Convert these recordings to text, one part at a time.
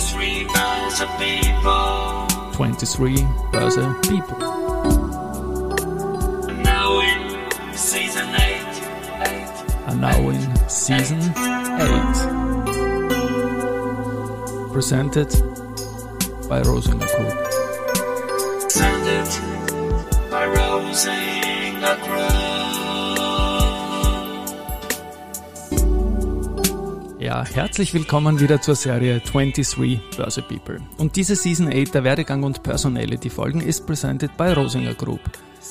23 Börse People. 23 Börse People. Now in season 8. And now in season 8. Presented by Group. Presented by Ja, herzlich willkommen wieder zur Serie 23 Börse People. Und diese Season 8 der Werdegang und Personality Folgen ist presented by Rosinger Group.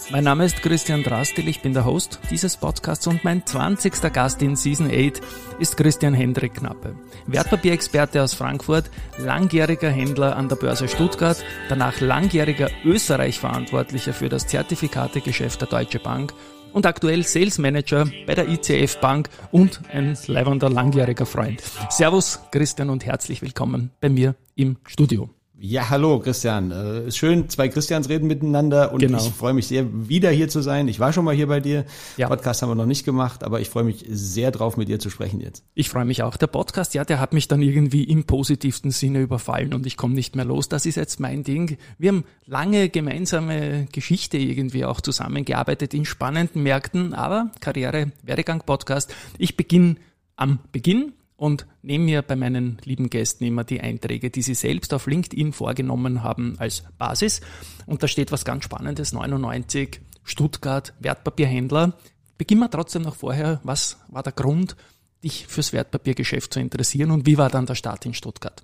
Mein Name ist Christian Drastil, ich bin der Host dieses Podcasts und mein 20. Gast in Season 8 ist Christian Hendrik Knappe. Wertpapierexperte aus Frankfurt, langjähriger Händler an der Börse Stuttgart, danach langjähriger Österreich-Verantwortlicher für das Zertifikategeschäft der Deutsche Bank und aktuell Sales Manager bei der ICF Bank und ein leibender langjähriger Freund. Servus Christian und herzlich willkommen bei mir im Studio. Ja, hallo Christian. Äh, ist schön, zwei Christians reden miteinander und Genau. ich freue mich sehr, wieder hier zu sein. Ich war schon mal hier bei dir. Ja. Podcast haben wir noch nicht gemacht, aber ich freue mich sehr drauf, mit dir zu sprechen jetzt. Ich freue mich auch. Der Podcast, ja, der hat mich dann irgendwie im positivsten Sinne überfallen und ich komme nicht mehr los. Das ist jetzt mein Ding. Wir haben lange gemeinsame Geschichte irgendwie auch zusammengearbeitet in spannenden Märkten, aber Karriere, Werdegang Podcast. Ich beginne am Beginn und nehme mir bei meinen lieben Gästen immer die Einträge, die sie selbst auf LinkedIn vorgenommen haben, als Basis. Und da steht was ganz Spannendes, 99, Stuttgart, Wertpapierhändler. Beginnen wir trotzdem noch vorher, was war der Grund, dich fürs Wertpapiergeschäft zu interessieren und wie war dann der Start in Stuttgart?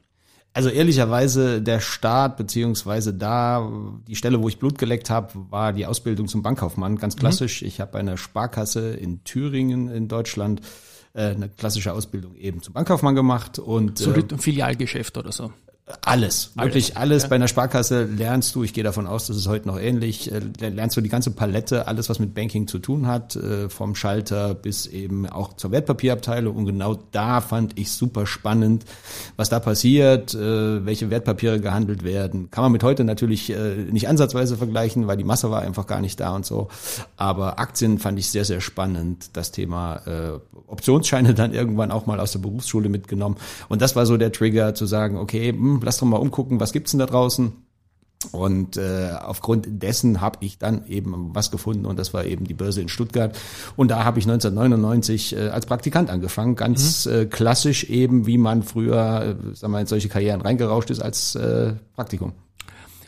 Also ehrlicherweise der Start beziehungsweise da die Stelle, wo ich Blut geleckt habe, war die Ausbildung zum Bankkaufmann. Ganz klassisch. Ich habe bei einer Sparkasse in Thüringen in Deutschland eine klassische Ausbildung eben zum Bankkaufmann gemacht und So äh, Filialgeschäft oder so. Alles, wirklich alles. Bei einer Sparkasse lernst du, ich gehe davon aus, das ist heute noch ähnlich, äh, lernst du die ganze Palette, alles was mit Banking zu tun hat, äh, vom Schalter bis eben auch zur Wertpapierabteilung. Und genau da fand ich super spannend, was da passiert, äh, welche Wertpapiere gehandelt werden. Kann man mit heute natürlich nicht ansatzweise vergleichen, weil die Masse war einfach gar nicht da und so. Aber Aktien fand ich sehr, sehr spannend. Das Thema Optionsscheine dann irgendwann auch mal aus der Berufsschule mitgenommen. Und das war so der Trigger zu sagen, okay, hm, lass doch mal umgucken, was gibt's denn da draußen? Und äh, aufgrund dessen habe ich dann eben was gefunden und das war eben die Börse in Stuttgart. Und da habe ich 1999 äh, als Praktikant angefangen, ganz äh, klassisch eben, wie man früher, äh, sagen wir, in solche Karrieren reingerauscht ist als äh, Praktikum.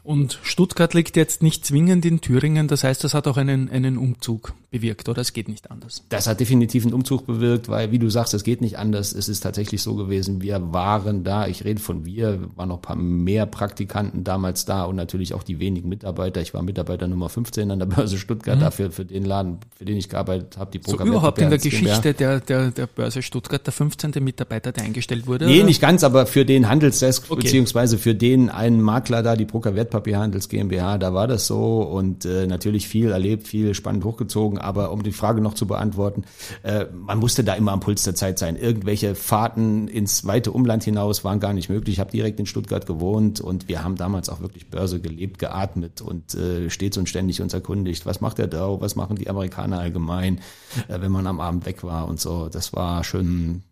Und Stuttgart liegt jetzt nicht zwingend in Thüringen, das heißt, das hat auch einen, einen Umzug bewirkt, oder? Es geht nicht anders. Das hat definitiv einen Umzug bewirkt, weil, wie du sagst, es geht nicht anders. Es ist tatsächlich so gewesen, wir waren da, ich rede von wir, waren noch ein paar mehr Praktikanten damals da und natürlich auch die wenigen Mitarbeiter. Ich war Mitarbeiter Nummer 15 an der Börse Stuttgart, dafür für den Laden, für den ich gearbeitet habe, die Mhm. So überhaupt in der Wertpapier. Geschichte der, der, der Börse Stuttgart der 15. Mitarbeiter, der eingestellt wurde? Nee, oder? nicht ganz, aber für den Handelsdesk, Okay. beziehungsweise für den einen Makler da, die Broker Wertpapierhandels GmbH, da war das so und äh, natürlich viel erlebt, viel spannend hochgezogen, aber um die Frage noch zu beantworten, äh, man musste da immer am Puls der Zeit sein. Irgendwelche Fahrten ins weite Umland hinaus waren gar nicht möglich. Ich habe direkt in Stuttgart gewohnt und wir haben damals auch wirklich Börse gelebt, geatmet und äh, stets und ständig uns erkundigt, was macht der Dow, was machen die Amerikaner allgemein, äh, wenn man am Abend weg war und so. Das war schon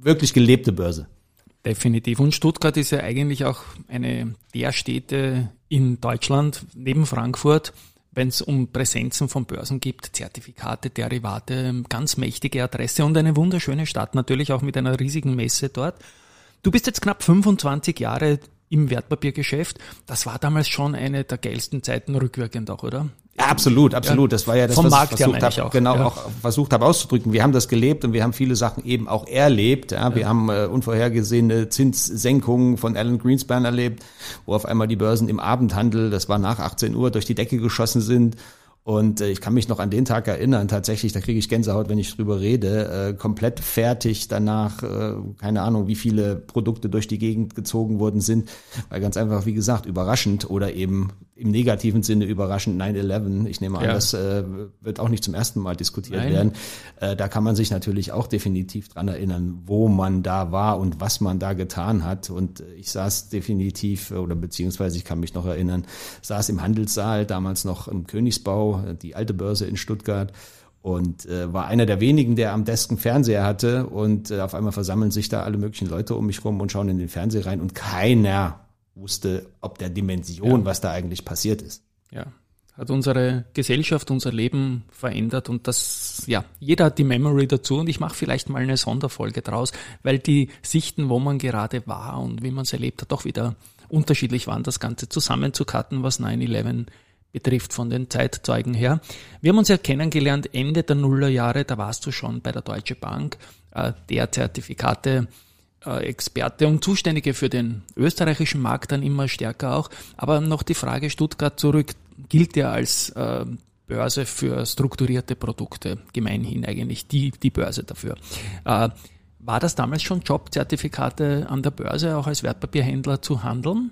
wirklich gelebte Börse. Definitiv. Und Stuttgart ist ja eigentlich auch eine der Städte in Deutschland neben Frankfurt, wenn es um Präsenzen von Börsen gibt, Zertifikate, Derivate, ganz mächtige Adresse und eine wunderschöne Stadt, natürlich auch mit einer riesigen Messe dort. Du bist jetzt knapp 25 Jahre im Wertpapiergeschäft. Das war damals schon eine der geilsten Zeiten rückwirkend auch, oder? Ja, absolut, absolut. Das war ja das, Vom was Markt ich versucht ich habe, genau ja. auch versucht habe auszudrücken. Wir haben das gelebt und wir haben viele Sachen eben auch erlebt. Ja, wir haben äh, unvorhergesehene Zinssenkungen von Alan Greenspan erlebt, wo auf einmal die Börsen im Abendhandel, das war nach 18 Uhr, durch die Decke geschossen sind. Und äh, ich kann mich noch an den Tag erinnern, tatsächlich, da kriege ich Gänsehaut, wenn ich drüber rede, äh, komplett fertig danach, äh, keine Ahnung, wie viele Produkte durch die Gegend gezogen worden sind, weil ganz einfach, wie gesagt, überraschend oder eben im negativen Sinne überraschend 9-11, ich nehme an, Ja. das äh, wird auch nicht zum ersten Mal diskutiert Nein. werden. Äh, da kann man sich natürlich auch definitiv dran erinnern, wo man da war und was man da getan hat. Und äh, ich saß definitiv, oder beziehungsweise ich kann mich noch erinnern, saß im Handelssaal, damals noch im Königsbau, die alte Börse in Stuttgart und äh, war einer der wenigen, der am Desk einen Fernseher hatte und äh, auf einmal versammeln sich da alle möglichen Leute um mich rum und schauen in den Fernseher rein und keiner wusste, ob der Dimension, ja. was da eigentlich passiert ist. Ja, hat unsere Gesellschaft, unser Leben verändert und das, ja, jeder hat die Memory dazu und ich mache vielleicht mal eine Sonderfolge draus, weil die Sichten, wo man gerade war und wie man es erlebt hat, doch wieder unterschiedlich waren, das Ganze zusammenzukatten, was 9-11 betrifft von den Zeitzeugen her. Wir haben uns ja kennengelernt Ende der Nullerjahre, da warst du schon bei der Deutsche Bank, äh, der Zertifikate äh, Experte und Zuständige für den österreichischen Markt dann immer stärker auch. Aber noch die Frage Stuttgart zurück gilt ja als äh, Börse für strukturierte Produkte, gemeinhin eigentlich die, die Börse dafür. War das damals schon Jobzertifikate an der Börse auch als Wertpapierhändler zu handeln?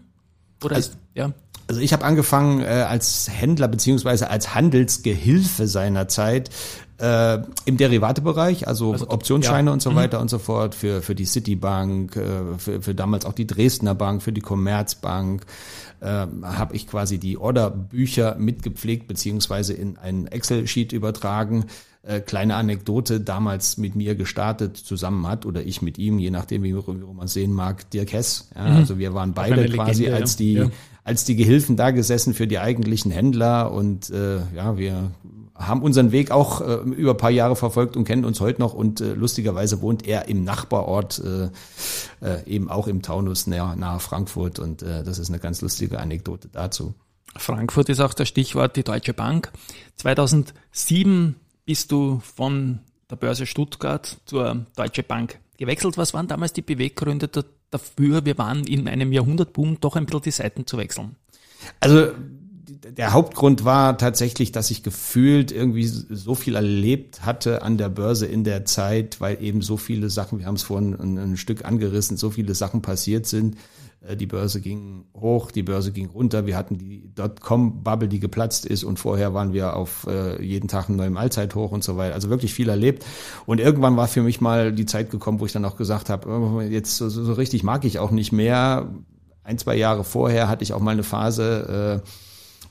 Oder also, ja? Also ich habe angefangen äh, als Händler beziehungsweise als Handelsgehilfe seiner Zeit äh, im Derivatebereich, also, also Optionsscheine ja. und so mhm. weiter mhm. und so fort für für die Citibank, äh, für, für damals auch die Dresdner Bank, für die Commerzbank äh, habe ich quasi die Orderbücher mitgepflegt beziehungsweise in ein Excel-Sheet übertragen. Äh, kleine Anekdote, damals mit mir gestartet zusammen hat oder ich mit ihm, je nachdem, wie, wie man sehen mag, Dirk Hess. Ja, mhm. Also wir waren beide quasi Legende, als die ja. als die Gehilfen da gesessen für die eigentlichen Händler und äh, ja, wir haben unseren Weg auch äh, über paar Jahre verfolgt und kennen uns heute noch und äh, lustigerweise wohnt er im Nachbarort, äh, äh, eben auch im Taunus nahe, nahe Frankfurt und äh, das ist eine ganz lustige Anekdote dazu. Frankfurt ist auch das Stichwort, die Deutsche Bank. 2007 bist du von der Börse Stuttgart zur Deutsche Bank gewechselt. Was waren damals die Beweggründe dafür? Wir waren in einem Jahrhundertboom, doch ein bisschen die Seiten zu wechseln. Also der Hauptgrund war tatsächlich, dass ich gefühlt irgendwie so viel erlebt hatte an der Börse in der Zeit, weil eben so viele Sachen, wir haben es vorhin ein, ein Stück angerissen, so viele Sachen passiert sind. Äh, die Börse ging hoch, die Börse ging runter. Wir hatten die Dotcom-Bubble, die geplatzt ist und vorher waren wir auf äh, jeden Tag einen neuen Allzeithoch und so weiter. Also wirklich viel erlebt. Und irgendwann war für mich mal die Zeit gekommen, wo ich dann auch gesagt habe, oh, jetzt so, so richtig mag ich auch nicht mehr. Ein, zwei Jahre vorher hatte ich auch mal eine Phase, äh,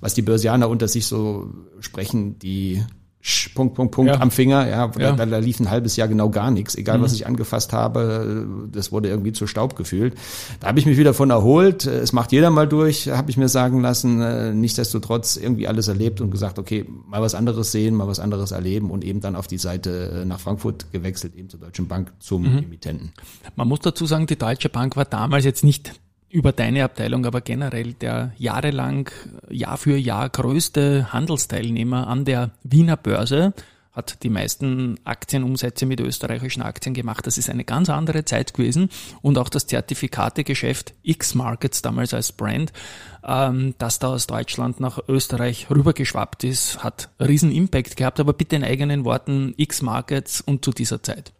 was die Börsianer unter sich so sprechen, die Sch, Punkt, Punkt, Punkt ja. am Finger, ja, ja. Da, da, lief ein halbes Jahr genau gar nichts. Egal, mhm. was ich angefasst habe, das wurde irgendwie zu Staub gefühlt. Da habe ich mich wieder von erholt. Es macht jeder mal durch, habe ich mir sagen lassen. Äh, nichtsdestotrotz irgendwie alles erlebt und gesagt, okay, mal was anderes sehen, mal was anderes erleben und eben dann auf die Seite äh, nach Frankfurt gewechselt, eben zur Deutschen Bank zum mhm. Emittenten. Man muss dazu sagen, die Deutsche Bank war damals jetzt nicht über deine Abteilung, aber generell der jahrelang, Jahr für Jahr größte Handelsteilnehmer an der Wiener Börse hat die meisten Aktienumsätze mit österreichischen Aktien gemacht. Das ist eine ganz andere Zeit gewesen und auch das Zertifikategeschäft X-Markets damals als Brand, ähm, das da aus Deutschland nach Österreich rübergeschwappt ist, hat riesen Impact gehabt, aber bitte in eigenen Worten X-Markets und zu dieser Zeit.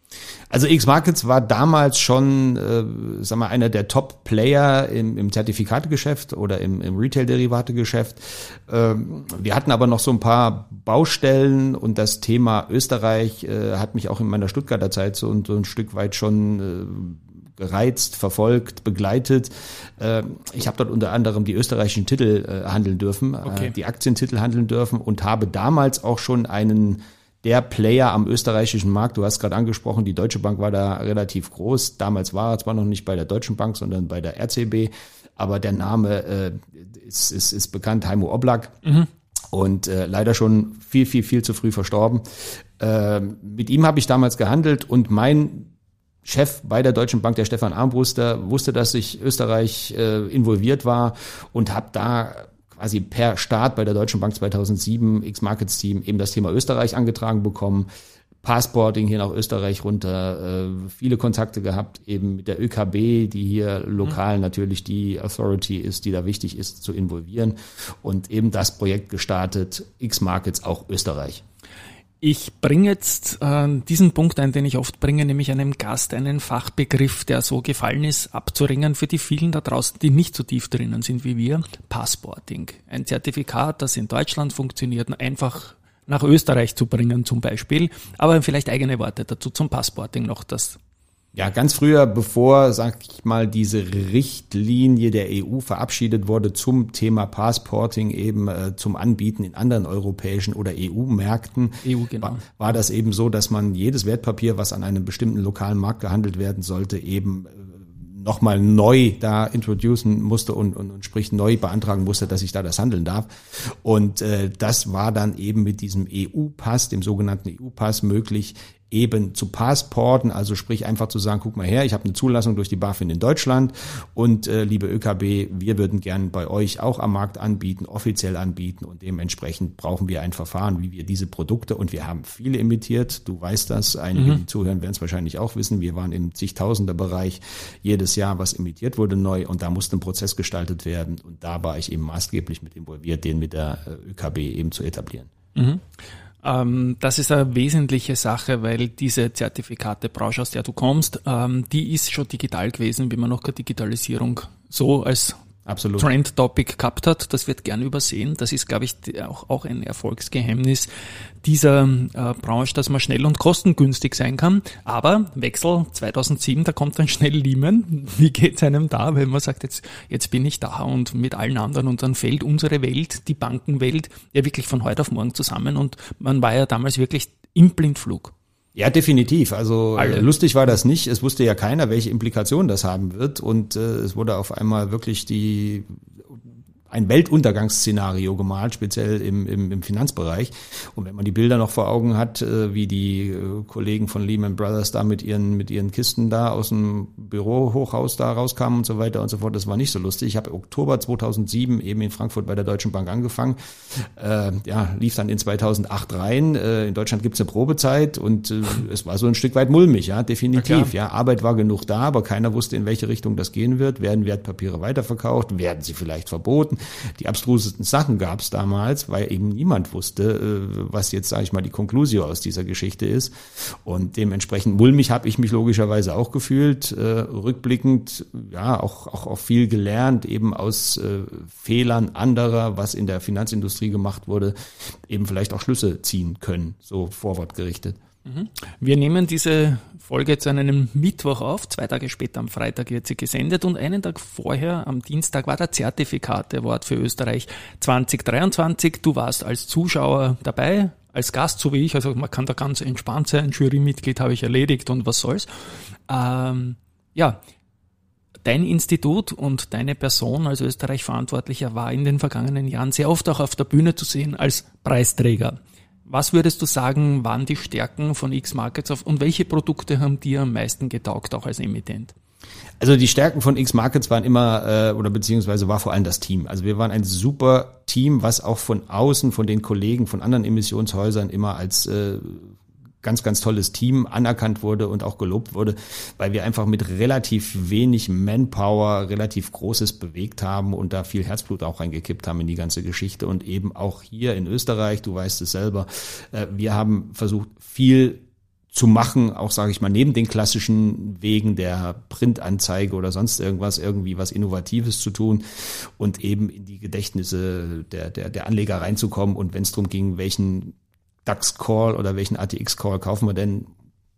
Also X-Markets war damals schon, äh, sag mal, einer der Top-Player im, im Zertifikategeschäft oder im, im Retail-Derivategeschäft. Ähm, wir hatten aber noch so ein paar Baustellen und das Thema Österreich äh, hat mich auch in meiner Stuttgarter Zeit so, so ein Stück weit schon äh, gereizt, verfolgt, begleitet. Äh, ich habe dort unter anderem die österreichischen Titel äh, handeln dürfen, äh, okay. die Aktientitel handeln dürfen und habe damals auch schon einen der Player am österreichischen Markt. Du hast gerade angesprochen, die Deutsche Bank war da relativ groß. Damals war er zwar noch nicht bei der Deutschen Bank, sondern bei der RCB, aber der Name äh, ist, ist, ist bekannt, Heimo Oblak. Mhm. Und äh, leider schon viel, viel, viel zu früh verstorben. Äh, mit ihm habe ich damals gehandelt und mein Chef bei der Deutschen Bank, der Stefan Armbruster, wusste, dass ich Österreich äh, involviert war und habe da quasi per Start bei der Deutschen Bank 2007 X-Markets Team eben das Thema Österreich angetragen bekommen. Passporting hier nach Österreich runter, äh, viele Kontakte gehabt, eben mit der ÖKB, die hier lokal mhm. natürlich die Authority ist, die da wichtig ist zu involvieren und eben das Projekt gestartet, X-Markets auch Österreich. Ich bringe jetzt äh, diesen Punkt ein, den ich oft bringe, nämlich einem Gast einen Fachbegriff, der so gefallen ist, abzuringen für die vielen da draußen, die nicht so tief drinnen sind wie wir. Passporting. Ein Zertifikat, das in Deutschland funktioniert, einfach nach Österreich zu bringen zum Beispiel. Aber vielleicht eigene Worte dazu zum Passporting noch, das Ja, ganz früher, bevor, sag ich mal, diese Richtlinie der EU verabschiedet wurde zum Thema Passporting eben äh, zum Anbieten in anderen europäischen oder EU-Märkten, EU, genau. war, war das eben so, dass man jedes Wertpapier, was an einem bestimmten lokalen Markt gehandelt werden sollte, eben äh, nochmal neu da introducen musste und, und, und sprich neu beantragen musste, dass ich da das handeln darf. Und äh, das war dann eben mit diesem EU-Pass, dem sogenannten EU-Pass, möglich, eben zu Passporten, also sprich einfach zu sagen, guck mal her, ich habe eine Zulassung durch die BaFin in Deutschland und äh, liebe ÖKB, wir würden gern bei euch auch am Markt anbieten, offiziell anbieten und dementsprechend brauchen wir ein Verfahren, wie wir diese Produkte und wir haben viele imitiert, du weißt das, einige, Mhm. die zuhören, werden es wahrscheinlich auch wissen, wir waren im zigtausender Bereich jedes Jahr, was imitiert wurde neu und da musste ein Prozess gestaltet werden und da war ich eben maßgeblich mit involviert, den mit der äh, ÖKB eben zu etablieren. Ähm, das ist eine wesentliche Sache, weil diese Zertifikatebranche, aus der du kommst, ähm, die ist schon digital gewesen, wie man noch keine Digitalisierung so als Absolut. Trend-Topic gehabt hat. Das wird gern übersehen. Das ist, glaube ich, auch, auch ein Erfolgsgeheimnis dieser äh, Branche, dass man schnell und kostengünstig sein kann. Aber Wechsel 2007, da kommt dann schnell Lehman. Wie geht's einem da, wenn man sagt, jetzt, jetzt bin ich da und mit allen anderen und dann fällt unsere Welt, die Bankenwelt, ja wirklich von heute auf morgen zusammen und man war ja damals wirklich im Blindflug. Ja, definitiv. Also Alle. äh, lustig war das nicht. Es wusste ja keiner, welche Implikationen das haben wird. Und äh, es wurde auf einmal wirklich die ein Weltuntergangsszenario gemalt, speziell im, im, im Finanzbereich. Und wenn man die Bilder noch vor Augen hat, äh, wie die äh, Kollegen von Lehman Brothers da mit ihren, mit ihren Kisten da aus dem Bürohochhaus da rauskamen und so weiter und so fort, das war nicht so lustig. Ich habe Oktober 2007 eben in Frankfurt bei der Deutschen Bank angefangen. Äh, ja, lief dann in 2008 rein. Äh, in Deutschland gibt's eine Probezeit und äh, es war so ein Stück weit mulmig, ja, definitiv. Ja, Arbeit war genug da, aber keiner wusste, in welche Richtung das gehen wird. Werden Wertpapiere weiterverkauft? Werden sie vielleicht verboten? Die abstrusesten Sachen gab es damals, weil eben niemand wusste, äh, was jetzt, sage ich mal, die Konklusio aus dieser Geschichte ist. Und dementsprechend mulmig habe ich mich logischerweise auch gefühlt. Äh, rückblickend, ja, auch, auch, auch viel gelernt, eben aus äh, Fehlern anderer, was in der Finanzindustrie gemacht wurde, eben vielleicht auch Schlüsse ziehen können, so vorwortgerichtet. Wir nehmen diese Folge an einem Mittwoch auf. Zwei Tage später am Freitag wird sie gesendet und einen Tag vorher, am Dienstag, war der Zertifikat Award für Österreich 2023. Du warst als Zuschauer dabei, als Gast, so wie ich. Also man kann da ganz entspannt sein. Jurymitglied habe ich erledigt und was soll's. Ähm, ja, Dein Institut und deine Person als Österreich-Verantwortlicher war in den vergangenen Jahren sehr oft auch auf der Bühne zu sehen als Preisträger. Was würdest du sagen, waren die Stärken von X-Markets auf und welche Produkte haben dir am meisten getaugt, auch als Emittent? Also die Stärken von X-Markets waren immer, äh, oder beziehungsweise war vor allem das Team. Also wir waren ein super Team, was auch von außen, von den Kollegen, von anderen Emissionshäusern immer als äh, ganz, ganz tolles Team anerkannt wurde und auch gelobt wurde, weil wir einfach mit relativ wenig Manpower relativ Großes bewegt haben und da viel Herzblut auch reingekippt haben in die ganze Geschichte und eben auch hier in Österreich, du weißt es selber, äh, wir haben versucht, viel zu machen, auch sage ich mal, neben den klassischen Wegen der Printanzeige oder sonst irgendwas, irgendwie was Innovatives zu tun und eben in die Gedächtnisse der, der, der Anleger reinzukommen und wenn es darum ging, welchen DAX-Call oder welchen ATX-Call kaufen wir denn,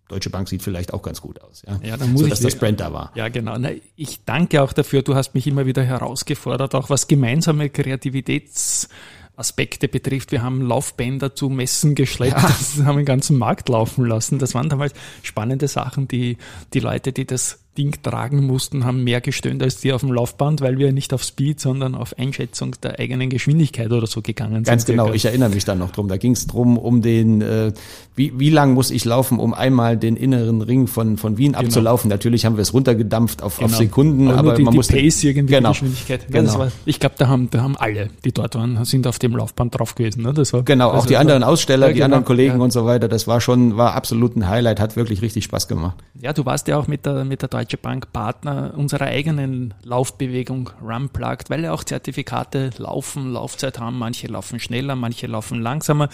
Deutsche Bank sieht vielleicht auch ganz gut aus. Ja, Ja, dann muss so, ich dass dir- das Brand da war. Ja, genau. Na, ich danke auch dafür. Du hast mich immer wieder herausgefordert, auch was gemeinsame Kreativitätsaspekte betrifft. Wir haben Laufbänder zu Messen geschleppt, das haben den ganzen Markt laufen lassen. Das waren damals spannende Sachen. Die, die Leute, die das Ding tragen mussten, haben mehr gestöhnt als die auf dem Laufband, weil wir nicht auf Speed, sondern auf Einschätzung der eigenen Geschwindigkeit oder so gegangen Ganz sind. genau, circa. ich erinnere mich dann noch drum. Da ging es drum, um den, äh, wie, wie lang muss ich laufen, um einmal den inneren Ring von, von Wien abzulaufen. Natürlich haben wir es runtergedampft auf, auf Genau. Sekunden, aber, aber, die, man die musste Pace irgendwie, genau, Geschwindigkeit. Ja, Genau. war, ich glaube, da haben, da haben alle, die dort waren, sind auf dem Laufband drauf gewesen. Ne? Das war, Genau, auch die anderen Aussteller, Ja, die genau, anderen Kollegen ja. und so weiter, das war schon, war absolut ein Highlight, hat wirklich richtig Spaß gemacht. Ja, du warst ja auch mit der, mit der Deutsche Bank Partner unserer eigenen Laufbewegung Runplugged, weil ja auch Zertifikate laufen, Laufzeit haben. Manche laufen schneller, manche laufen langsamer.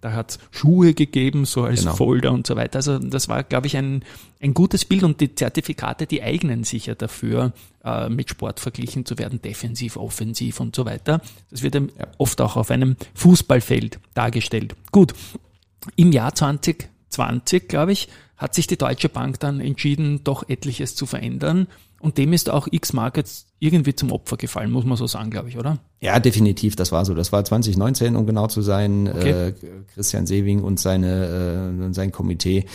Da hat Schuhe gegeben, so als Genau. Folder und so weiter. Also das war, glaube ich, ein, ein gutes Bild und die Zertifikate, die eignen sich ja dafür, äh, mit Sport verglichen zu werden, defensiv, offensiv und so weiter. Das wird ja oft auch auf einem Fußballfeld dargestellt. Gut, im Jahr 20 2020, glaube ich, hat sich die Deutsche Bank dann entschieden, doch etliches zu verändern. Und dem ist auch X-Markets irgendwie zum Opfer gefallen, muss man so sagen, glaube ich, oder? Ja, definitiv, das war so. Das war 2019, um genau zu sein. Okay. Äh, Christian Sewing und seine, äh, sein Komitee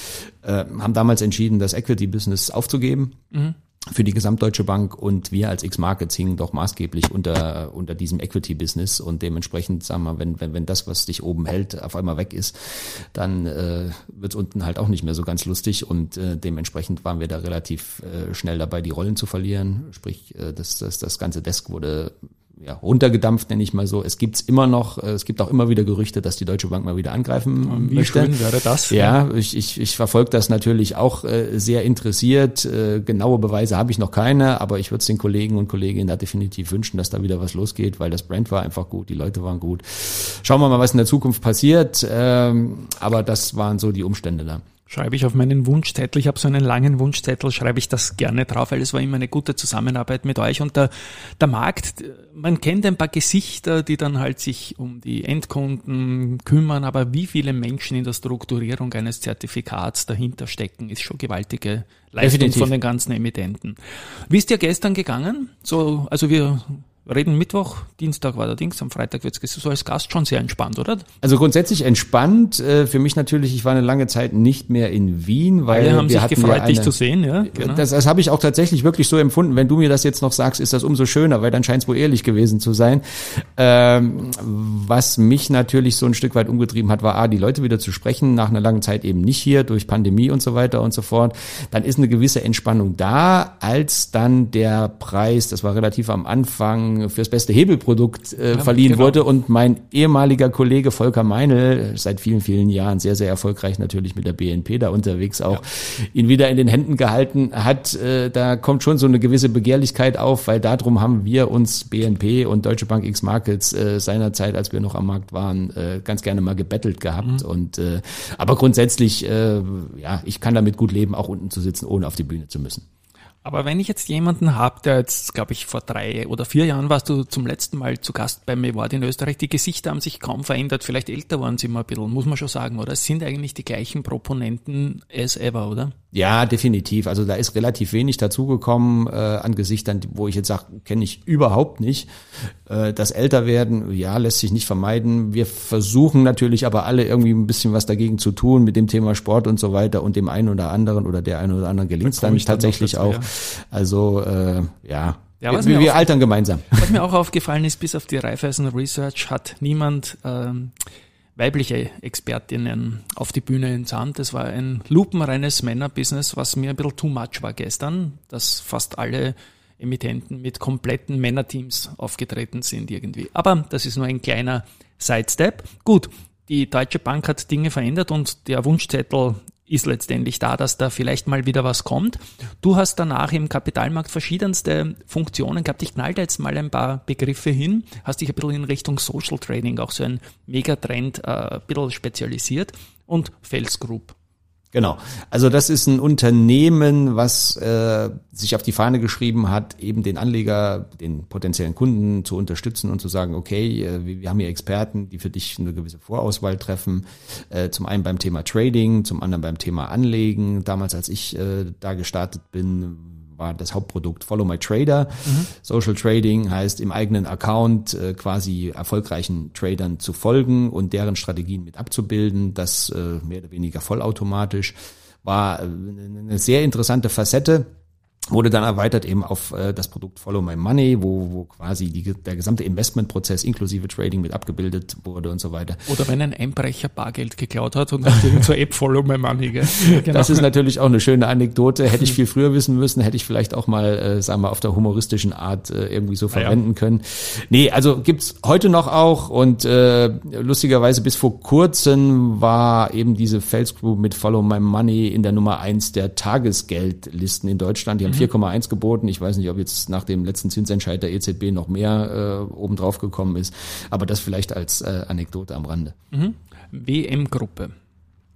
äh, haben damals entschieden, das Equity-Business aufzugeben. Mhm für die Gesamtdeutsche Bank und wir als X-Markets hingen doch maßgeblich unter, unter diesem Equity-Business und dementsprechend, sagen wir, wenn, wenn, wenn das, was dich oben hält, auf einmal weg ist, dann äh, wird es unten halt auch nicht mehr so ganz lustig und äh, dementsprechend waren wir da relativ äh, schnell dabei, die Rollen zu verlieren. Sprich, äh, das, das, das ganze Desk wurde ja, runtergedampft, nenne ich mal so. Es gibt's immer noch, äh, es gibt auch immer wieder Gerüchte, dass die Deutsche Bank mal wieder angreifen Wie möchte. schön wäre das? Ja, ich, ich, ich verfolge das natürlich auch äh, sehr interessiert. Äh, genaue Beweise habe ich noch keine, aber ich würde es den Kollegen und Kolleginnen da definitiv wünschen, dass da wieder was losgeht, weil das Brand war einfach gut, die Leute waren gut. Schauen wir mal, was in der Zukunft passiert. Ähm, aber das waren so die Umstände da schreibe ich auf meinen Wunschzettel. Ich habe so einen langen Wunschzettel, schreibe ich das gerne drauf, weil es war immer eine gute Zusammenarbeit mit euch. Und der, der Markt, man kennt ein paar Gesichter, die dann halt sich um die Endkunden kümmern, aber wie viele Menschen in der Strukturierung eines Zertifikats dahinter stecken, ist schon gewaltige Leistung Definitiv. von den ganzen Emittenten. Wie ist dir gestern gegangen? So, also wir reden Mittwoch, Dienstag war der Dings, am Freitag wird es so als Gast schon sehr entspannt, oder? Also grundsätzlich entspannt. Äh, für mich natürlich, ich war eine lange Zeit nicht mehr in Wien, weil Alle haben wir sich gefreut, ja eine, dich zu sehen, ja. Genau. Das, das habe ich auch tatsächlich wirklich so empfunden. Wenn du mir das jetzt noch sagst, ist das umso schöner, weil dann scheint es wohl ehrlich gewesen zu sein. Ähm, was mich natürlich so ein Stück weit umgetrieben hat, war A, die Leute wieder zu sprechen, nach einer langen Zeit eben nicht hier, durch Pandemie und so weiter und so fort. Dann ist eine gewisse Entspannung da, als dann der Preis, das war relativ am Anfang, fürs beste Hebelprodukt äh, ja, verliehen genau. wurde und mein ehemaliger Kollege Volker Meinl, seit vielen, vielen Jahren sehr, sehr erfolgreich natürlich mit der BNP da unterwegs auch, ja. ihn wieder in den Händen gehalten hat. Äh, da kommt schon so eine gewisse Begehrlichkeit auf, weil darum haben wir uns BNP und Deutsche Bank X Markets äh, seinerzeit, als wir noch am Markt waren, äh, ganz gerne mal gebettelt gehabt. Mhm. Und äh, aber grundsätzlich, äh, ja, ich kann damit gut leben, auch unten zu sitzen, ohne auf die Bühne zu müssen. Aber wenn ich jetzt jemanden habe, der jetzt, glaube ich, vor drei oder vier Jahren warst du zum letzten Mal zu Gast bei Meward in Österreich, die Gesichter haben sich kaum verändert, vielleicht älter waren sie mal ein bisschen, muss man schon sagen, oder? Es sind eigentlich die gleichen Proponenten as ever, oder? Ja, definitiv. Also da ist relativ wenig dazugekommen äh, an Gesichtern, wo ich jetzt sage, kenne ich überhaupt nicht. Äh, das Älterwerden, ja, lässt sich nicht vermeiden. Wir versuchen natürlich aber alle irgendwie ein bisschen was dagegen zu tun mit dem Thema Sport und so weiter und dem einen oder anderen oder der einen oder anderen gelingt es dann tatsächlich dazu, auch. Ja. Also äh, ja, ja, wir, wir altern gemeinsam. Was mir auch aufgefallen ist, bis auf die Raiffeisen Research hat niemand ähm, weibliche Expertinnen auf die Bühne entsandt. Das war ein lupenreines Männerbusiness, was mir ein bisschen too much war gestern, dass fast alle Emittenten mit kompletten Männerteams aufgetreten sind irgendwie. Aber das ist nur ein kleiner Sidestep. Gut, die Deutsche Bank hat Dinge verändert und der Wunschzettel ist letztendlich da, dass da vielleicht mal wieder was kommt. Du hast danach im Kapitalmarkt verschiedenste Funktionen gehabt. Ich knall da jetzt mal ein paar Begriffe hin. Hast dich ein bisschen in Richtung Social Trading, auch so ein Megatrend, äh, ein bisschen spezialisiert. Und Fels Group. Genau. Also das ist ein Unternehmen, was äh, sich auf die Fahne geschrieben hat, eben den Anleger, den potenziellen Kunden zu unterstützen und zu sagen, okay, äh, wir haben hier Experten, die für dich eine gewisse Vorauswahl treffen. Äh, zum einen beim Thema Trading, zum anderen beim Thema Anlegen. Damals, als ich äh, da gestartet bin, war das Hauptprodukt Follow My Trader. Mhm. Social Trading heißt im eigenen Account äh, quasi erfolgreichen Tradern zu folgen und deren Strategien mit abzubilden. Das äh, mehr oder weniger vollautomatisch war äh, eine sehr interessante Facette wurde dann erweitert eben auf äh, das Produkt Follow My Money, wo, wo quasi die, der gesamte Investmentprozess inklusive Trading mit abgebildet wurde und so weiter. Oder wenn ein Einbrecher Bargeld geklaut hat und dann zur App Follow My Money. Gell? Genau. Das ist natürlich auch eine schöne Anekdote. Hätte ich viel früher wissen müssen, hätte ich vielleicht auch mal, äh, sagen wir, auf der humoristischen Art äh, irgendwie so verwenden ja. können. Nee, also gibt's heute noch auch und äh, lustigerweise bis vor kurzem war eben diese Fels Group mit Follow My Money in der Nummer eins der Tagesgeldlisten in Deutschland. Die haben 4,1 mhm. geboten. Ich weiß nicht, ob jetzt nach dem letzten Zinsentscheid der EZB noch mehr äh, obendrauf gekommen ist. Aber das vielleicht als äh, Anekdote am Rande. Mhm. WM-Gruppe.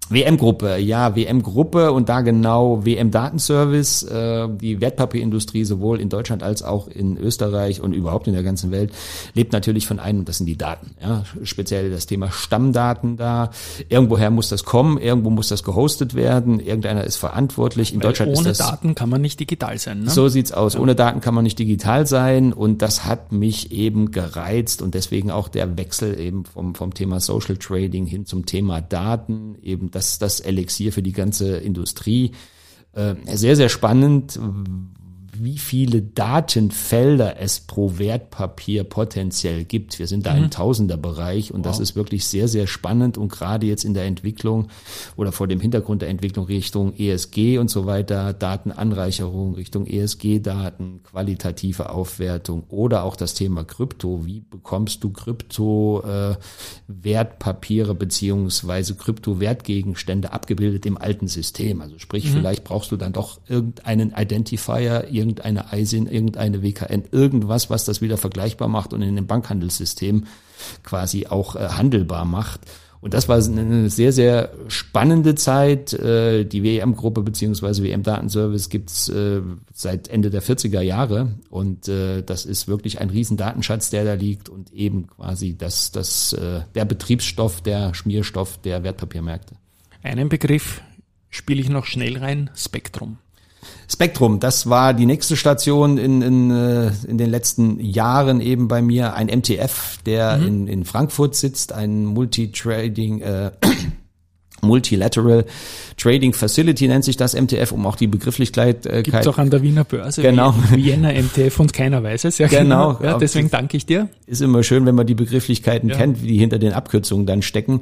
WM-Gruppe, ja, WM-Gruppe und da genau WM-Datenservice. Äh, die Wertpapierindustrie sowohl in Deutschland als auch in Österreich und überhaupt in der ganzen Welt lebt natürlich von einem, das sind die Daten. Ja, speziell das Thema Stammdaten da. Irgendwoher muss das kommen, irgendwo muss das gehostet werden, irgendeiner ist verantwortlich. In Weil Deutschland ohne ist das Daten kann man nicht digital sein. Ne? so sieht's aus. Ohne Daten kann man nicht digital sein und das hat mich eben gereizt und deswegen auch der Wechsel eben vom, vom Thema Social Trading hin zum Thema Daten, eben das, das Elixier für die ganze Industrie. Äh, sehr, sehr spannend, wie viele Datenfelder es pro Wertpapier potenziell gibt. Wir sind da im Tausenderbereich und das ist wirklich sehr, sehr spannend und gerade jetzt in der Entwicklung oder vor dem Hintergrund der Entwicklung Richtung ESG und so weiter, Datenanreicherung Richtung ESG-Daten, qualitative Aufwertung oder auch das Thema Krypto. Wie bekommst du Krypto äh, beziehungsweise Krypto-Wertgegenstände abgebildet im alten System? Also sprich, vielleicht brauchst du dann doch irgendeinen Identifier, irgendeine ISIN, irgendeine WKN, irgendwas, was das wieder vergleichbar macht und in dem Bankhandelssystem quasi auch äh, handelbar macht. Und das war eine sehr, sehr spannende Zeit. Äh, Die WM-Gruppe beziehungsweise WM-Datenservice gibt's äh, seit Ende der 40er Jahre. Und äh, das ist wirklich ein riesen Datenschatz, der da liegt und eben quasi das, das, der Betriebsstoff, der Schmierstoff der Wertpapiermärkte. Einen Begriff spiele ich noch schnell rein, Spektrum. Spektrum, das war die nächste Station in, in, äh, in den letzten Jahren eben bei mir. Ein MTF, der in, in Frankfurt sitzt, ein Multi-Trading, äh, Multilateral Trading Facility nennt sich das MTF, um auch die Begrifflichkeit äh, Gibt's auch an der Wiener Börse, Genau. wie Vienna MTF und keiner weiß es. Ja, Genau. Ja, deswegen danke ich dir. ist immer schön, wenn man die Begrifflichkeiten Ja. kennt, wie die hinter den Abkürzungen dann stecken.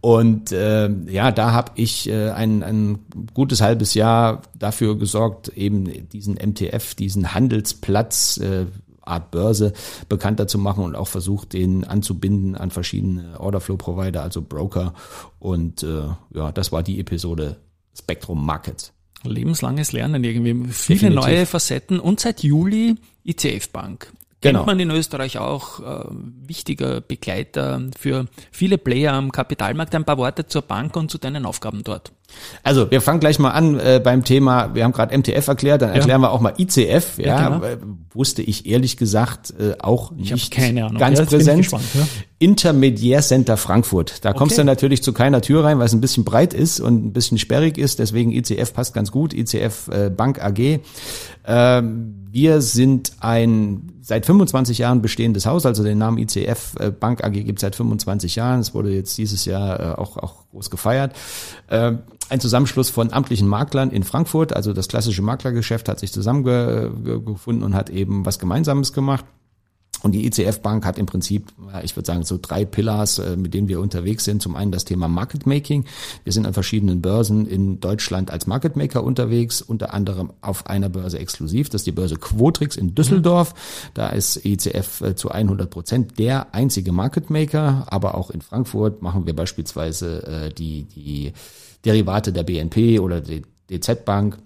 Und äh, ja, da habe ich äh, ein, ein gutes halbes Jahr dafür gesorgt, eben diesen MTF, diesen Handelsplatz, äh, Art Börse bekannter zu machen und auch versucht, den anzubinden an verschiedene Orderflow-Provider, also Broker. Und äh, ja, das war die Episode Spectrum Markets. Lebenslanges Lernen irgendwie. Viele Definitiv. neue Facetten und seit Juli ICF Bank. Genau. Kennt man in Österreich auch, äh, wichtiger Begleiter für viele Player am Kapitalmarkt. Ein paar Worte zur Bank und zu deinen Aufgaben dort. Also, wir fangen gleich mal an äh, beim Thema, wir haben gerade MTF erklärt, dann erklären wir auch mal ICF. Ja, Ja, genau. äh, wusste ich ehrlich gesagt äh, auch Ich nicht keine Ahnung. ganz Ja, präsent. gespannt, ja. Intermediärcenter Frankfurt. Da kommst Okay. du natürlich zu keiner Tür rein, weil es ein bisschen breit ist und ein bisschen sperrig ist. Deswegen ICF passt ganz gut. ICF äh, Bank AG. Ähm, wir sind ein seit 25 Jahren bestehendes Haus, also den Namen ICF äh, Bank AG gibt es seit 25 Jahren. Es wurde jetzt dieses Jahr äh, auch, auch groß gefeiert. Ähm, ein Zusammenschluss von amtlichen Maklern in Frankfurt, also das klassische Maklergeschäft hat sich zusammengefunden und hat eben was Gemeinsames gemacht. Und die ICF Bank hat im Prinzip, ich würde sagen, so drei Pillars, äh, mit denen wir unterwegs sind. Zum einen das Thema Market Making. Wir sind an verschiedenen Börsen in Deutschland als Market Maker unterwegs, unter anderem auf einer Börse exklusiv. Das ist die Börse Quotrix in Düsseldorf. Da ist ICF äh, zu 100 Prozent der einzige Market Maker. Aber auch in Frankfurt machen wir beispielsweise äh, die, die Derivate der BNP oder der DZ Bank.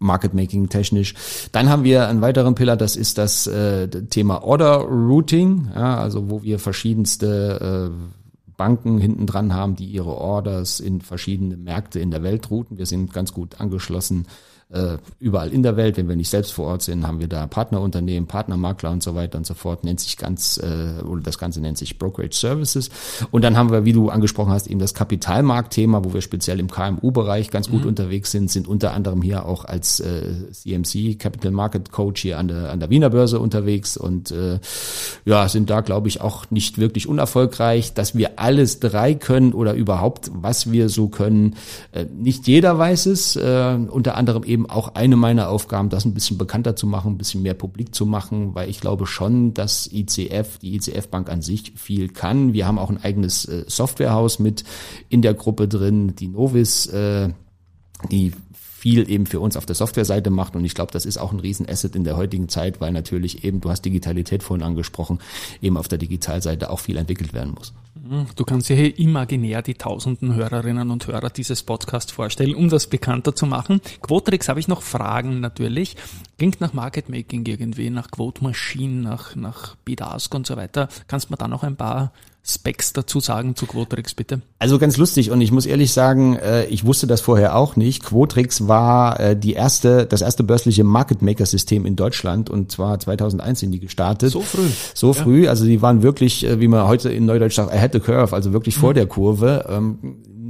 Market Making technisch. Dann haben wir einen weiteren Pillar, das ist das äh, Thema Order Routing, ja, also wo wir verschiedenste äh, Banken hinten dran haben, die ihre Orders in verschiedene Märkte in der Welt routen. Wir sind ganz gut angeschlossen äh, überall in der Welt. Wenn wir nicht selbst vor Ort sind, haben wir da Partnerunternehmen, Partnermakler und so weiter und so fort. Nennt sich ganz, äh, oder das Ganze nennt sich Brokerage Services. Und dann haben wir, wie du angesprochen hast, eben das Kapitalmarktthema, wo wir speziell im KMU-Bereich ganz gut unterwegs sind, sind unter anderem hier auch als äh, CMC, Capital Market Coach hier an der, an der Wiener Börse unterwegs und äh, ja, sind da, glaube ich, auch nicht wirklich unerfolgreich, dass wir alles drei können oder überhaupt, was wir so können. Äh, nicht jeder weiß es, äh, unter anderem eben auch eine meiner Aufgaben, das ein bisschen bekannter zu machen, ein bisschen mehr publik zu machen, weil ich glaube schon, dass ICF, die ICF Bank an sich viel kann. Wir haben auch ein eigenes äh, Softwarehaus mit in der Gruppe drin, die Novis, äh, die viel eben für uns auf der Softwareseite macht und ich glaube, das ist auch ein Riesenasset in der heutigen Zeit, weil natürlich eben, du hast Digitalität vorhin angesprochen, eben auf der Digitalseite auch viel entwickelt werden muss. Du kannst dir hier imaginär die tausenden Hörerinnen und Hörer dieses Podcasts vorstellen, um das bekannter zu machen. Quotrix habe ich noch Fragen natürlich. Klingt nach Market Making irgendwie, nach Quote Machine, nach, nach Bid Ask und so weiter. Kannst du mir da noch ein paar Specs dazu sagen zu Quotrix, bitte? Also ganz lustig und ich muss ehrlich sagen, äh, ich wusste das vorher auch nicht. Quotrix war äh, die erste, das erste börsliche Market Maker System in Deutschland und zwar 2001 sind die gestartet. So früh. So ja. früh, also die waren wirklich, äh, wie man heute in Neudeutsch sagt, ahead the curve, also wirklich vor mhm. der Kurve. Ähm,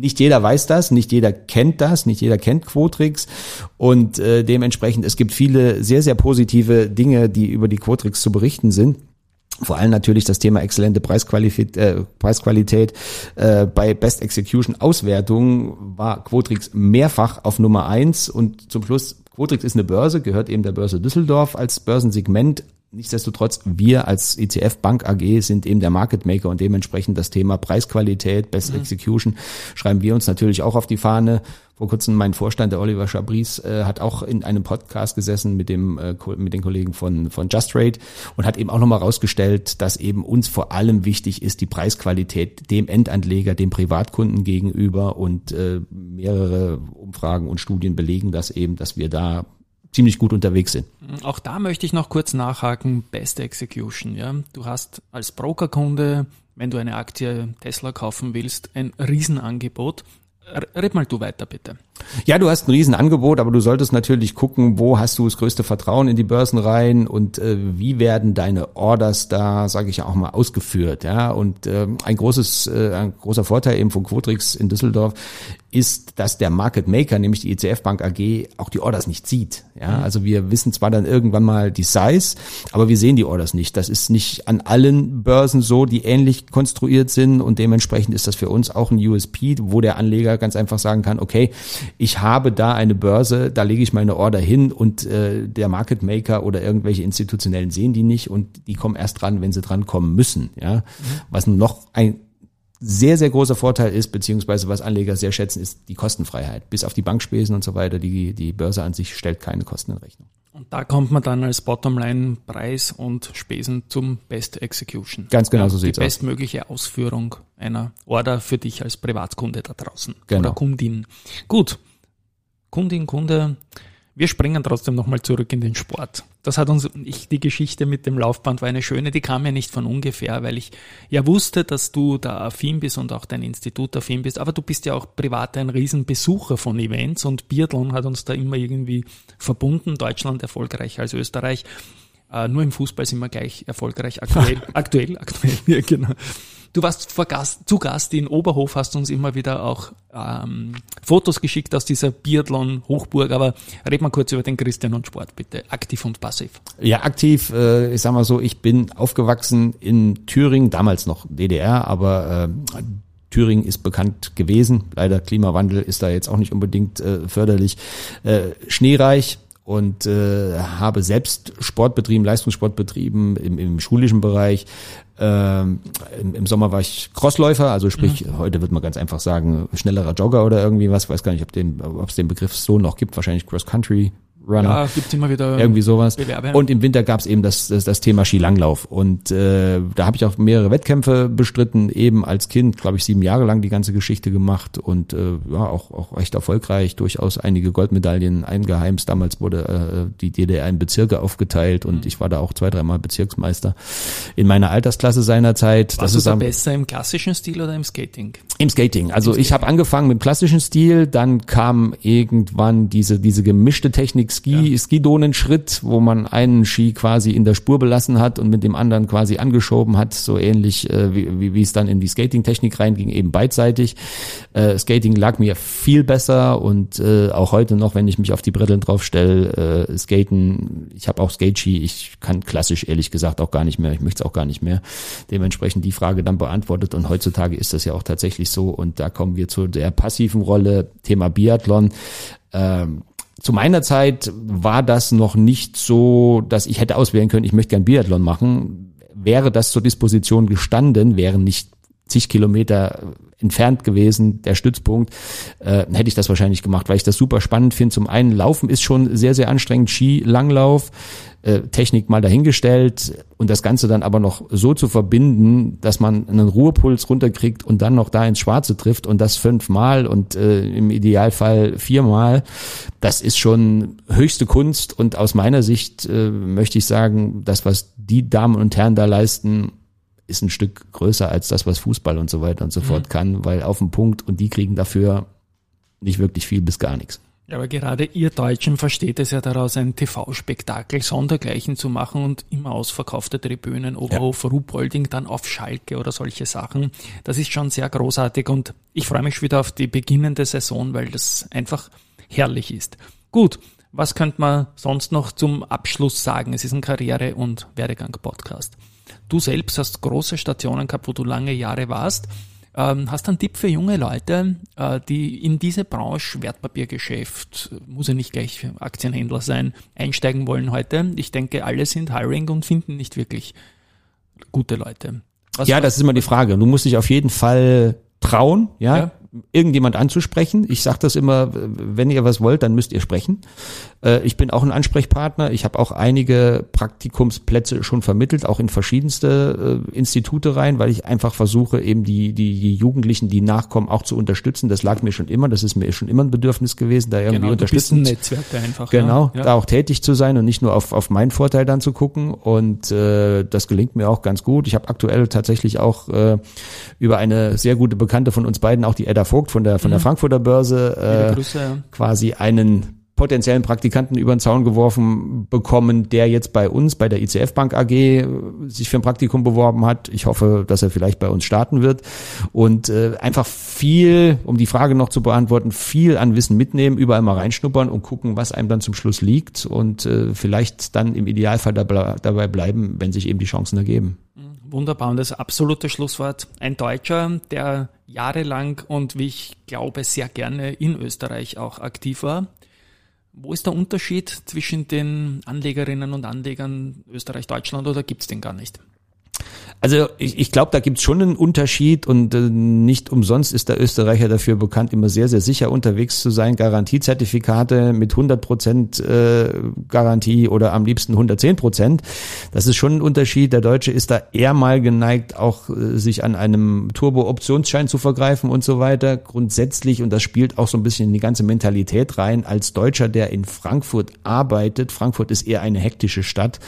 nicht jeder weiß das, nicht jeder kennt das, nicht jeder kennt Quotrix und äh, dementsprechend es gibt viele sehr sehr positive Dinge, die über die Quotrix zu berichten sind. Vor allem natürlich das Thema exzellente Preisqualität, äh, Preisqualität äh, bei Best Execution Auswertung war Quotrix mehrfach auf Nummer eins und zum Schluss Quotrix ist eine Börse, gehört eben der Börse Düsseldorf als Börsensegment. Nichtsdestotrotz, wir als ICF Bank AG sind eben der Market Maker und dementsprechend das Thema Preisqualität, Best mhm. Execution schreiben wir uns natürlich auch auf die Fahne vor kurzem mein Vorstand, der Oliver Chabris, äh, hat auch in einem Podcast gesessen mit dem äh, mit den Kollegen von von Just Rate und hat eben auch nochmal rausgestellt, dass eben uns vor allem wichtig ist die Preisqualität dem Endanleger, dem Privatkunden gegenüber und äh, mehrere Umfragen und Studien belegen das eben, dass wir da ziemlich gut unterwegs sind. Auch da möchte ich noch kurz nachhaken, Best Execution. Ja, du hast als Brokerkunde, wenn du eine Aktie Tesla kaufen willst, ein Riesenangebot. Red mal du weiter, bitte. Ja, du hast ein Riesenangebot, aber du solltest natürlich gucken, wo hast du das größte Vertrauen in die Börsen rein und äh, wie werden deine Orders da, sage ich ja auch mal, ausgeführt. Ja, und äh, ein großes, äh, ein großer Vorteil eben von Quotrix in Düsseldorf ist, dass der Market Maker, nämlich die ECF Bank AG, auch die Orders nicht sieht. Ja, mhm. also wir wissen zwar dann irgendwann mal die Size, aber wir sehen die Orders nicht. Das ist nicht an allen Börsen so, die ähnlich konstruiert sind und dementsprechend ist das für uns auch ein USP, wo der Anleger ganz einfach sagen kann, okay, ich habe da eine Börse, da lege ich meine Order hin und äh, der Market Maker oder irgendwelche institutionellen sehen die nicht und die kommen erst dran, wenn sie dran kommen müssen. Ja, mhm. was noch ein sehr, sehr großer Vorteil ist, beziehungsweise was Anleger sehr schätzen, ist die Kostenfreiheit. Bis auf die Bankspesen und so weiter, die, die Börse an sich stellt keine Kosten in Rechnung. Und da kommt man dann als Bottomline Preis und Spesen zum Best Execution. Ganz genau so sieht es aus. Die bestmögliche Ausführung einer Order für dich als Privatkunde da draußen. Genau. Oder Kundin. Gut. Kundin, Kunde, wir springen trotzdem nochmal zurück in den Sport. Das hat uns, ich, die Geschichte mit dem Laufband war eine schöne, die kam ja nicht von ungefähr, weil ich ja wusste, dass du da affin bist und auch dein Institut affin bist, aber du bist ja auch privat ein Riesenbesucher von Events und Biathlon hat uns da immer irgendwie verbunden, Deutschland erfolgreicher als Österreich. Äh, nur im Fußball sind wir gleich erfolgreich aktuell, aktuell, aktuell, ja, genau. Du warst Gast, zu Gast in Oberhof, hast uns immer wieder auch ähm, Fotos geschickt aus dieser Biathlon-Hochburg, aber red mal kurz über den Christian und Sport, bitte. Aktiv und passiv. Ja, aktiv, äh, ich sag mal so, ich bin aufgewachsen in Thüringen, damals noch DDR, aber äh, Thüringen ist bekannt gewesen. Leider Klimawandel ist da jetzt auch nicht unbedingt äh, förderlich. Äh, schneereich, und äh, habe selbst Sport betrieben, Leistungssport betrieben im, im schulischen Bereich. Ähm, im, Im Sommer war ich Crossläufer, also sprich, mhm. heute wird man ganz einfach sagen, schnellerer Jogger oder irgendwie was, weiß gar nicht, ob es den Begriff so noch gibt, wahrscheinlich Cross Country Runner. Ja, gibt's immer wieder irgendwie sowas. Bewerbe. Und im Winter gab's eben das, das, das Thema Skilanglauf. Und äh, da habe ich auch mehrere Wettkämpfe bestritten, eben als Kind, glaube ich, sieben Jahre lang die ganze Geschichte gemacht und äh, ja, auch, auch recht erfolgreich, durchaus einige Goldmedaillen eingeheimst. Damals wurde äh, die DDR in Bezirke aufgeteilt und mhm. ich war da auch zwei, dreimal Bezirksmeister in meiner Altersklasse seinerzeit. Warst das ist du besser im klassischen Stil oder im Skating? Im Skating. Also Im Skating. ich habe angefangen mit dem klassischen Stil, dann kam irgendwann diese, diese gemischte Technik Ski, ja. Skidonenschritt, wo man einen Ski quasi in der Spur belassen hat und mit dem anderen quasi angeschoben hat, so ähnlich äh, wie, wie, wie es dann in die Skating-Technik reinging, eben beidseitig. Äh, Skating lag mir viel besser und äh, auch heute noch, wenn ich mich auf die Bretteln drauf stelle, äh, Skaten, ich habe auch Skate-Ski, ich kann klassisch ehrlich gesagt auch gar nicht mehr, ich möchte es auch gar nicht mehr. Dementsprechend die Frage dann beantwortet und heutzutage ist das ja auch tatsächlich so und da kommen wir zu der passiven Rolle, Thema Biathlon. Ähm, zu meiner Zeit war das noch nicht so, dass ich hätte auswählen können, ich möchte gern Biathlon machen. Wäre das zur Disposition gestanden, wären nicht zig Kilometer entfernt gewesen, der Stützpunkt, äh, hätte ich das wahrscheinlich gemacht, weil ich das super spannend finde. Zum einen, Laufen ist schon sehr, sehr anstrengend, Ski, Langlauf, äh, Technik mal dahingestellt und das Ganze dann aber noch so zu verbinden, dass man einen Ruhepuls runterkriegt und dann noch da ins Schwarze trifft und das fünfmal und äh, im Idealfall viermal, das ist schon höchste Kunst und aus meiner Sicht äh, möchte ich sagen, das, was die Damen und Herren da leisten, ist ein Stück größer als das, was Fußball und so weiter und so fort kann, weil auf dem Punkt und die kriegen dafür nicht wirklich viel bis gar nichts. Ja, aber gerade ihr Deutschen versteht es ja daraus, ein TV-Spektakel sondergleichen zu machen und immer ausverkaufte Tribünen, Oberhof, Ruhpolding, dann auf Schalke oder solche Sachen. Das ist schon sehr großartig und ich freue mich schon wieder auf die beginnende Saison, weil das einfach herrlich ist. Gut, was könnte man sonst noch zum Abschluss sagen? Es ist ein Karriere- und Werdegang-Podcast. Du selbst hast große Stationen gehabt, wo du lange Jahre warst. Ähm, hast einen Tipp für junge Leute, äh, die in diese Branche, Wertpapiergeschäft, muss ja nicht gleich Aktienhändler sein, einsteigen wollen heute? Ich denke, alle sind hiring und finden nicht wirklich gute Leute. Was ja, das ist immer die Frage. Du musst dich auf jeden Fall trauen, ja, Ja. Irgendjemand anzusprechen. Ich sage das immer, wenn ihr was wollt, dann müsst ihr sprechen. Äh, Ich bin auch ein Ansprechpartner. Ich habe auch einige Praktikumsplätze schon vermittelt, auch in verschiedenste äh, Institute rein, weil ich einfach versuche, eben die, die, die Jugendlichen, die nachkommen, auch zu unterstützen. Das lag mir schon immer, das ist mir schon immer ein Bedürfnis gewesen, da irgendwie genau, unterstützend Netzwerk einfach. Genau, ja. da auch tätig zu sein und nicht nur auf, auf meinen Vorteil dann zu gucken. Und äh, das gelingt mir auch ganz gut. Ich habe aktuell tatsächlich auch äh, über eine sehr gute Bekannte von uns beiden, auch die Edda Vogt von der von der Frankfurter Börse, Mhm. Äh, Grüße, ja. quasi einen potenziellen Praktikanten über den Zaun geworfen bekommen, der jetzt bei uns, bei der ICF Bank AG, äh, sich für ein Praktikum beworben hat. Ich hoffe, dass er vielleicht bei uns starten wird und äh, einfach viel, um die Frage noch zu beantworten, viel an Wissen mitnehmen, überall mal reinschnuppern und gucken, was einem dann zum Schluss liegt und äh, vielleicht dann im Idealfall dabei, dabei bleiben, wenn sich eben die Chancen ergeben. Wunderbar und das absolute Schlusswort. Ein Deutscher, der jahrelang und wie ich glaube sehr gerne in Österreich auch aktiv war. Wo ist der Unterschied zwischen den Anlegerinnen und Anlegern Österreich-Deutschland oder gibt's den gar nicht? Also ich, ich glaube, da gibt's schon einen Unterschied und äh, nicht umsonst ist der Österreicher dafür bekannt, immer sehr, sehr sicher unterwegs zu sein. Garantiezertifikate mit 100 Prozent äh, Garantie oder am liebsten 110 Prozent. Das ist schon ein Unterschied. Der Deutsche ist da eher mal geneigt, auch äh, sich an einem Turbo-Optionsschein zu vergreifen und so weiter. Grundsätzlich, und das spielt auch so ein bisschen in die ganze Mentalität rein, als Deutscher, der in Frankfurt arbeitet, Frankfurt ist eher eine hektische Stadt,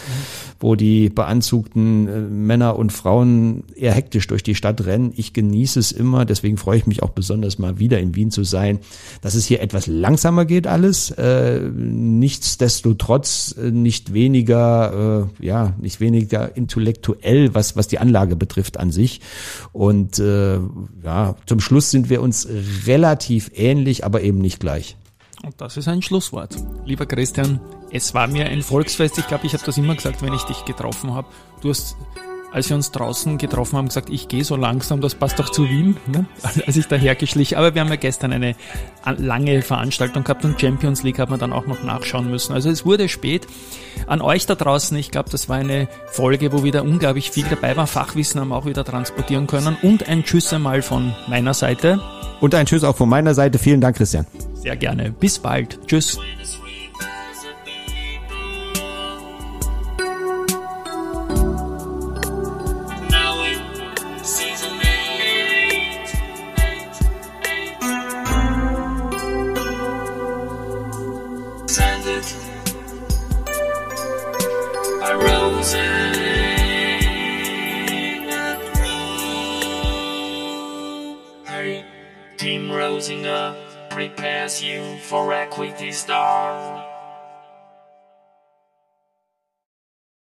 wo die beanzugten äh, Männer und Frauen eher hektisch durch die Stadt rennen. Ich genieße es immer, deswegen freue ich mich auch besonders mal wieder in Wien zu sein, dass es hier etwas langsamer geht alles, äh, nichtsdestotrotz äh, nicht weniger, ja, nicht weniger intellektuell, was, was die Anlage betrifft an sich. Und ja, zum Schluss sind wir uns relativ ähnlich, aber eben nicht gleich. Und das ist ein Schlusswort. Lieber Christian, es war mir ein Volksfest. Ich glaube, ich habe das immer gesagt, wenn ich dich getroffen habe. Du hast, als wir uns draußen getroffen haben, gesagt, ich gehe so langsam, das passt doch zu Wien, ne? als ich dahergeschlich. Aber wir haben ja gestern eine lange Veranstaltung gehabt und Champions League hat man dann auch noch nachschauen müssen. Also es wurde spät. An euch da draußen, ich glaube, das war eine Folge, wo wieder unglaublich viel dabei war. Fachwissen haben wir auch wieder transportieren können. Und ein Tschüss einmal von meiner Seite. Und ein Tschüss auch von meiner Seite. Vielen Dank, Christian. Sehr gerne. Bis bald. Tschüss. Team Rosinger